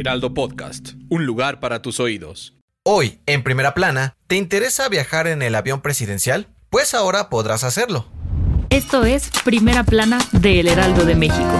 Heraldo Podcast, un lugar para tus oídos. Hoy, en primera plana, ¿te interesa viajar en el avión presidencial? Pues ahora podrás hacerlo. Esto es Primera Plana de El Heraldo de México.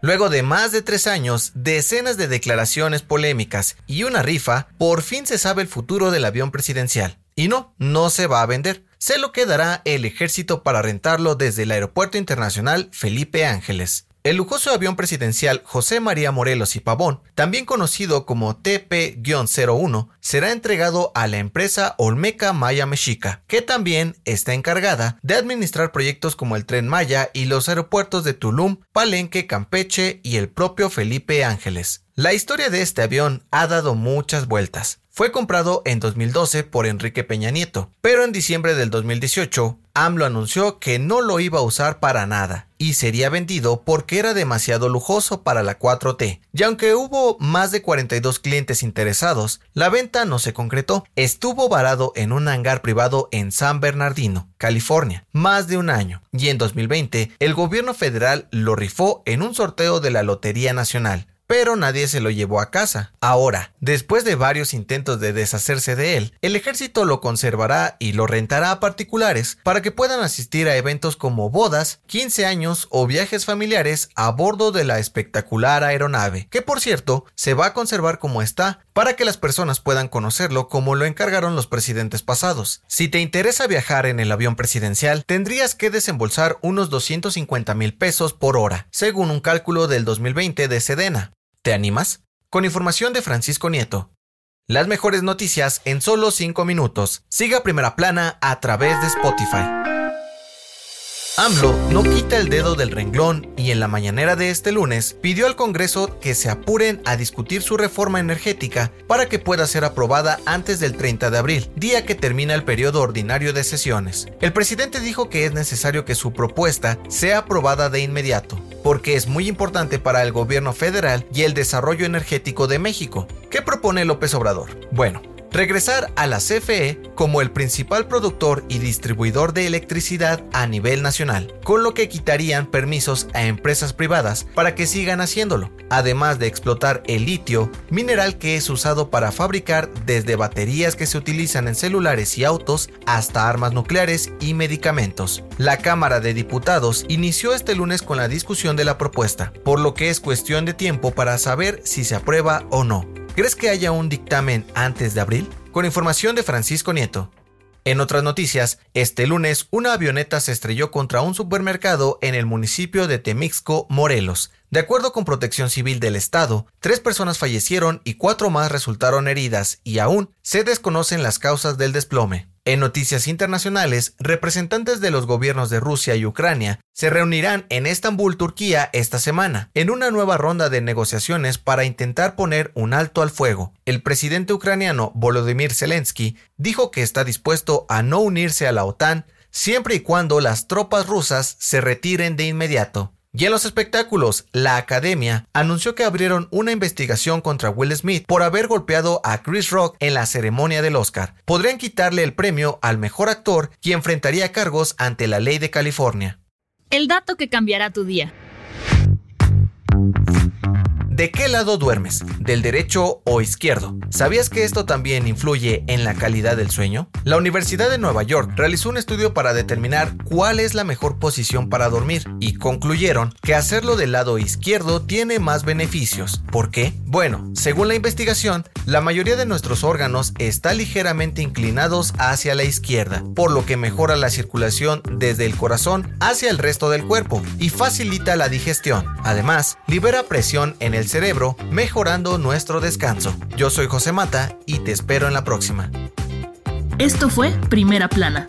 Luego de más de tres años, decenas de declaraciones polémicas y una rifa, por fin se sabe el futuro del avión presidencial. Y no, no se va a vender. Se lo quedará el ejército para rentarlo desde el Aeropuerto Internacional Felipe Ángeles. El lujoso avión presidencial José María Morelos y Pavón, también conocido como TP-01, será entregado a la empresa Olmeca Maya Mexica, que también está encargada de administrar proyectos como el Tren Maya y los aeropuertos de Tulum, Palenque, Campeche y el propio Felipe Ángeles. La historia de este avión ha dado muchas vueltas. Fue comprado en 2012 por Enrique Peña Nieto, pero en diciembre del 2018, AMLO anunció que no lo iba a usar para nada y sería vendido porque era demasiado lujoso para la 4T. Y aunque hubo más de 42 clientes interesados, la venta no se concretó. Estuvo varado en un hangar privado en San Bernardino, California, más de un año. Y en 2020, el gobierno federal lo rifó en un sorteo de la Lotería Nacional pero nadie se lo llevó a casa. Ahora, después de varios intentos de deshacerse de él, el ejército lo conservará y lo rentará a particulares para que puedan asistir a eventos como bodas, 15 años o viajes familiares a bordo de la espectacular aeronave, que por cierto se va a conservar como está para que las personas puedan conocerlo como lo encargaron los presidentes pasados. Si te interesa viajar en el avión presidencial, tendrías que desembolsar unos 250 mil pesos por hora, según un cálculo del 2020 de Sedena. ¿Te animas? Con información de Francisco Nieto. Las mejores noticias en solo 5 minutos. Siga Primera Plana a través de Spotify. AMLO no quita el dedo del renglón y en la mañanera de este lunes pidió al Congreso que se apuren a discutir su reforma energética para que pueda ser aprobada antes del 30 de abril, día que termina el periodo ordinario de sesiones. El presidente dijo que es necesario que su propuesta sea aprobada de inmediato, porque es muy importante para el gobierno federal y el desarrollo energético de México. ¿Qué propone López Obrador? Bueno, regresar a la CFE como el principal productor y distribuidor de electricidad a nivel nacional, con lo que quitarían permisos a empresas privadas para que sigan haciéndolo, además de explotar el litio, mineral que es usado para fabricar desde baterías que se utilizan en celulares y autos hasta armas nucleares y medicamentos. La Cámara de Diputados inició este lunes con la discusión de la propuesta, por lo que es cuestión de tiempo para saber si se aprueba o no. ¿Crees que haya un dictamen antes de abril? Con información de Francisco Nieto. En otras noticias, este lunes una avioneta se estrelló contra un supermercado en el municipio de Temixco, Morelos. De acuerdo con Protección Civil del Estado, tres personas fallecieron y cuatro más resultaron heridas y aún se desconocen las causas del desplome. En noticias internacionales, representantes de los gobiernos de Rusia y Ucrania se reunirán en Estambul, Turquía, esta semana, en una nueva ronda de negociaciones para intentar poner un alto al fuego. El presidente ucraniano Volodymyr Zelensky dijo que está dispuesto a no unirse a la OTAN siempre y cuando las tropas rusas se retiren de inmediato. Y en los espectáculos, la Academia anunció que abrieron una investigación contra Will Smith por haber golpeado a Chris Rock en la ceremonia del Oscar. Podrían quitarle el premio al mejor actor y enfrentaría cargos ante la ley de California. El dato que cambiará tu día. ¿De qué lado duermes? ¿Del derecho o izquierdo? ¿Sabías que esto también influye en la calidad del sueño? La Universidad de Nueva York realizó un estudio para determinar cuál es la mejor posición para dormir y concluyeron que hacerlo del lado izquierdo tiene más beneficios. ¿Por qué? Bueno, según la investigación, la mayoría de nuestros órganos está ligeramente inclinados hacia la izquierda, por lo que mejora la circulación desde el corazón hacia el resto del cuerpo y facilita la digestión. Además, libera presión en el cerebro, mejorando nuestro descanso. Yo soy José Mata y te espero en la próxima. Esto fue Primera Plana,